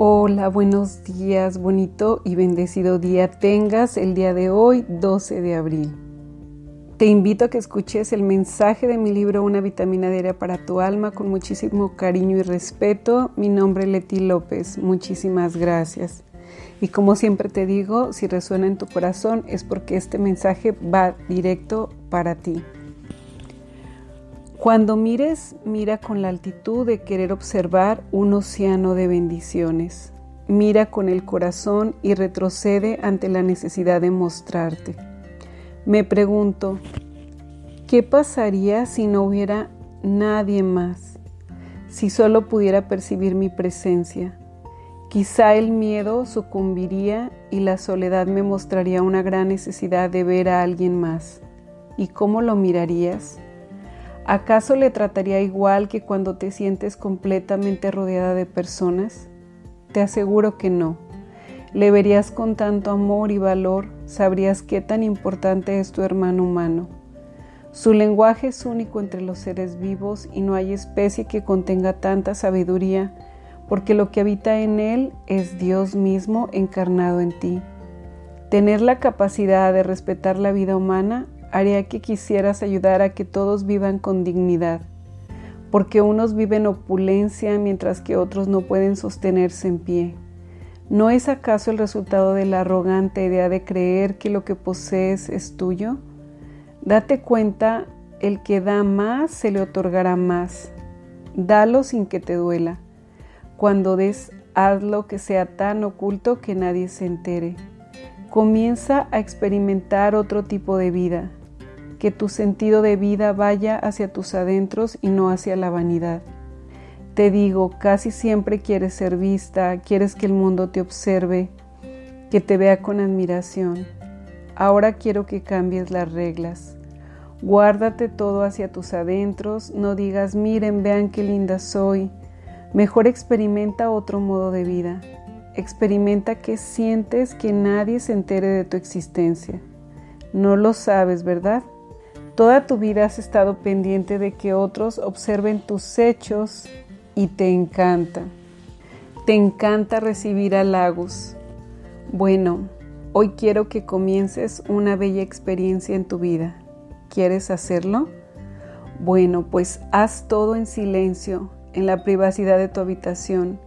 Hola, buenos días, bonito y bendecido día tengas el día de hoy, 12 de abril. Te invito a que escuches el mensaje de mi libro Una vitamina diaria para tu alma con muchísimo cariño y respeto. Mi nombre es Leti López, muchísimas gracias. Y como siempre te digo, si resuena en tu corazón es porque este mensaje va directo para ti. Cuando mires, mira con la altitud de querer observar un océano de bendiciones. Mira con el corazón y retrocede ante la necesidad de mostrarte. Me pregunto, ¿qué pasaría si no hubiera nadie más? Si solo pudiera percibir mi presencia. Quizá el miedo sucumbiría y la soledad me mostraría una gran necesidad de ver a alguien más. ¿Y cómo lo mirarías? ¿Acaso le trataría igual que cuando te sientes completamente rodeada de personas? Te aseguro que no. Le verías con tanto amor y valor, sabrías qué tan importante es tu hermano humano. Su lenguaje es único entre los seres vivos y no hay especie que contenga tanta sabiduría, porque lo que habita en él es Dios mismo encarnado en ti. Tener la capacidad de respetar la vida humana haría que quisieras ayudar a que todos vivan con dignidad, porque unos viven opulencia mientras que otros no pueden sostenerse en pie. ¿No es acaso el resultado de la arrogante idea de creer que lo que posees es tuyo? Date cuenta, el que da más se le otorgará más. Dalo sin que te duela. Cuando des, hazlo que sea tan oculto que nadie se entere. Comienza a experimentar otro tipo de vida que tu sentido de vida vaya hacia tus adentros y no hacia la vanidad. Te digo, casi siempre quieres ser vista, quieres que el mundo te observe, que te vea con admiración. Ahora quiero que cambies las reglas. Guárdate todo hacia tus adentros, no digas miren, vean qué linda soy. Mejor experimenta otro modo de vida. Experimenta que sientes que nadie se entere de tu existencia. No lo sabes, ¿verdad? Toda tu vida has estado pendiente de que otros observen tus hechos y te encanta. Te encanta recibir halagos. Bueno, hoy quiero que comiences una bella experiencia en tu vida. ¿Quieres hacerlo? Bueno, pues haz todo en silencio, en la privacidad de tu habitación,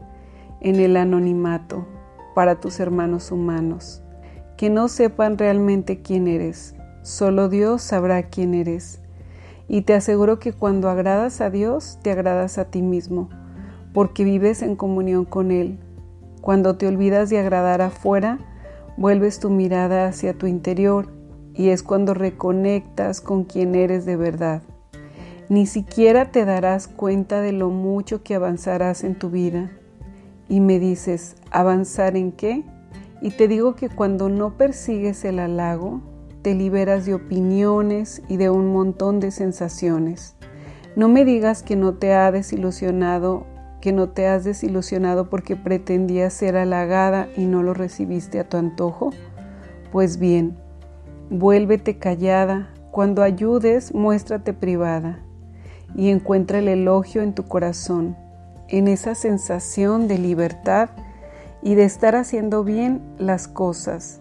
en el anonimato, para tus hermanos humanos, que no sepan realmente quién eres Solo Dios sabrá quién eres. Y te aseguro que cuando agradas a Dios, te agradas a ti mismo, porque vives en comunión con Él. Cuando te olvidas de agradar afuera, vuelves tu mirada hacia tu interior y es cuando reconectas con quien eres de verdad. Ni siquiera te darás cuenta de lo mucho que avanzarás en tu vida. Y me dices, ¿avanzar en qué? Y te digo que cuando no persigues el halago, te liberas de opiniones y de un montón de sensaciones. No me digas que no te ha desilusionado, que no te has desilusionado porque pretendías ser halagada y no lo recibiste a tu antojo. Pues bien, vuélvete callada, cuando ayudes, muéstrate privada y encuentra el elogio en tu corazón, en esa sensación de libertad y de estar haciendo bien las cosas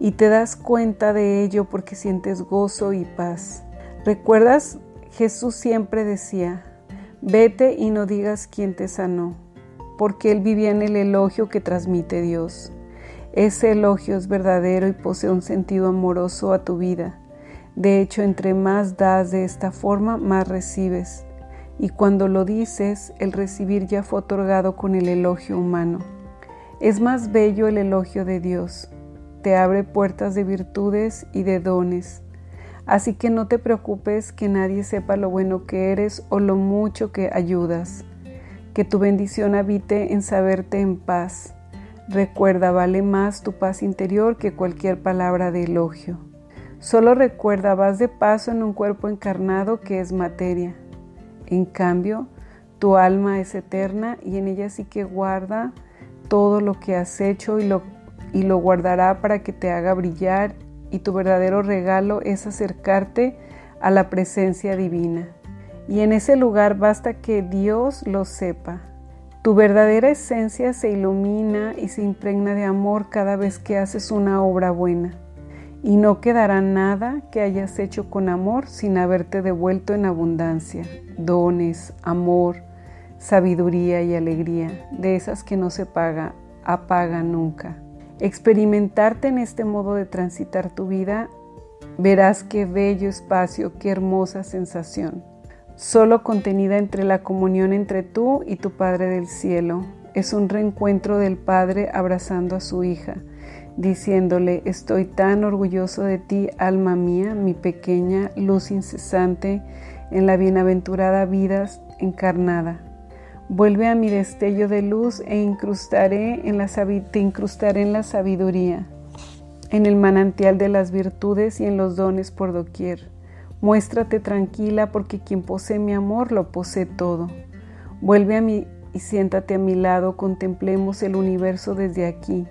y te das cuenta de ello porque sientes gozo y paz. ¿Recuerdas? Jesús siempre decía, Vete y no digas quién te sanó, porque él vivía en el elogio que transmite Dios. Ese elogio es verdadero y posee un sentido amoroso a tu vida. De hecho, entre más das de esta forma, más recibes. Y cuando lo dices, el recibir ya fue otorgado con el elogio humano. Es más bello el elogio de Dios. Te abre puertas de virtudes y de dones Así que no te preocupes que nadie sepa lo bueno que eres o lo mucho que ayudas. Que tu bendición habite en saberte en paz. Recuerda, vale más tu paz interior que cualquier palabra de elogio. Solo recuerda, vas de paso en un cuerpo encarnado que es materia. En cambio, tu alma es eterna y en ella sí que guarda todo lo que has hecho y lo, y lo guardará para que te haga brillar y tu verdadero regalo es acercarte a la presencia divina. Y en ese lugar basta que Dios lo sepa. Tu verdadera esencia se ilumina y se impregna de amor cada vez que haces una obra buena. Y no quedará nada que hayas hecho con amor sin haberte devuelto en abundancia, dones, amor, sabiduría y alegría, de esas que no se paga, apaga nunca. Experimentarte en este modo de transitar tu vida, verás qué bello espacio, qué hermosa sensación, solo contenida entre la comunión entre tú y tu Padre del Cielo. Es un reencuentro del Padre abrazando a su hija, diciéndole, estoy tan orgulloso de ti, alma mía, mi pequeña luz incesante en la bienaventurada vida encarnada. Vuelve a mi destello de luz e incrustaré en la, te incrustaré en la sabiduría, en el manantial de las virtudes y en los dones por doquier. Muéstrate tranquila porque quien posee mi amor lo posee todo. Vuelve a mí y siéntate a mi lado, contemplemos el universo desde aquí.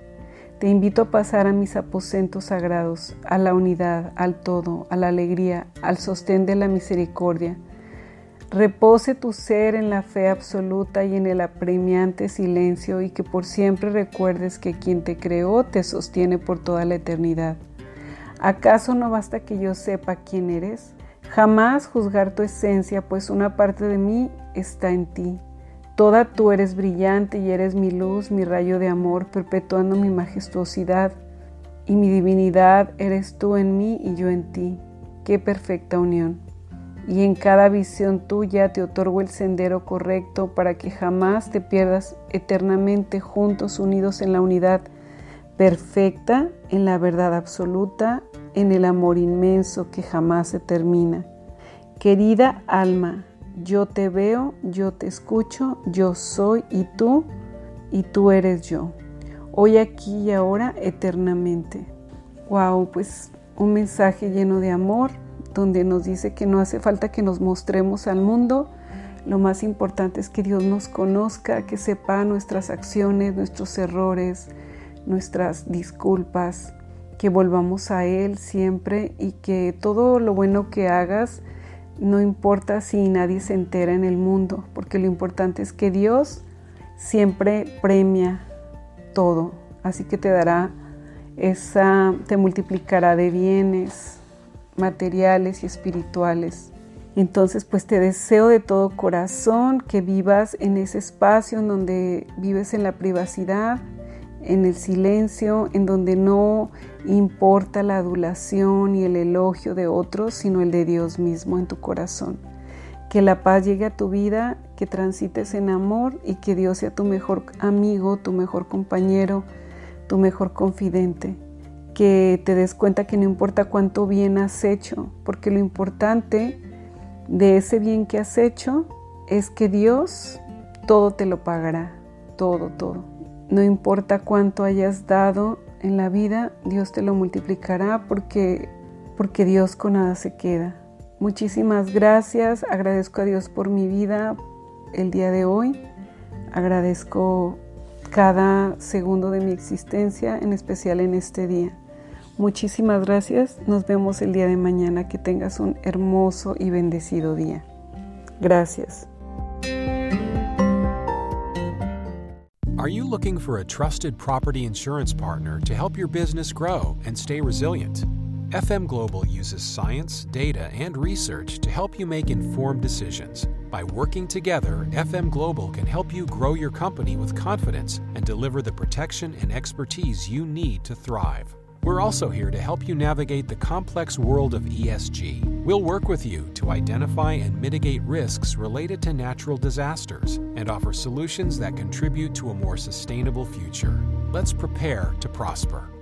Te invito a pasar a mis aposentos sagrados, a la unidad, al todo, a la alegría, al sostén de la misericordia Repose tu ser en la fe absoluta y en el apremiante silencio y que por siempre recuerdes que quien te creó te sostiene por toda la eternidad. ¿Acaso no basta que yo sepa quién eres? Jamás juzgar tu esencia, pues una parte de mí está en ti. Toda tú eres brillante y eres mi luz, mi rayo de amor, perpetuando mi majestuosidad. Y mi divinidad eres tú en mí y yo en ti. Qué perfecta unión y en cada visión tuya te otorgo el sendero correcto para que jamás te pierdas eternamente juntos, unidos en la unidad perfecta, en la verdad absoluta, en el amor inmenso que jamás se termina. Querida alma, yo te veo, yo te escucho, yo soy y tú, y tú eres yo. Hoy, aquí y ahora, eternamente. Wow, pues un mensaje lleno de amor donde nos dice que no hace falta que nos mostremos al mundo, lo más importante es que Dios nos conozca, que sepa nuestras acciones, nuestros errores, nuestras disculpas, que volvamos a Él siempre y que todo lo bueno que hagas, no importa si nadie se entera en el mundo, porque lo importante es que Dios siempre premia todo, así que te dará esa, te multiplicará de bienes, materiales y espirituales. Entonces, pues te deseo de todo corazón que vivas en ese espacio en donde vives en la privacidad, en el silencio, en donde no importa la adulación y el elogio de otros, sino el de Dios mismo en tu corazón. Que la paz llegue a tu vida, que transites en amor y que Dios sea tu mejor amigo, tu mejor compañero, tu mejor confidente que te des cuenta que no importa cuánto bien has hecho, porque lo importante de ese bien que has hecho es que Dios todo te lo pagará, todo, todo. No importa cuánto hayas dado en la vida, Dios te lo multiplicará porque, porque Dios con nada se queda. Muchísimas gracias, agradezco a Dios por mi vida el día de hoy, agradezco cada segundo de mi existencia, en especial en este día. Muchísimas gracias. Nos vemos el día de mañana. Que tengas un hermoso y bendecido día. Gracias. Are you looking for a trusted property insurance partner to help your business grow and stay resilient? FM Global uses science, data, and research to help you make informed decisions By working together, FM Global can help you grow your company with confidence and deliver the protection and expertise you need to thrive. We're also here to help you navigate the complex world of ESG. We'll work with you to identify and mitigate risks related to natural disasters and offer solutions that contribute to a more sustainable future. Let's prepare to prosper.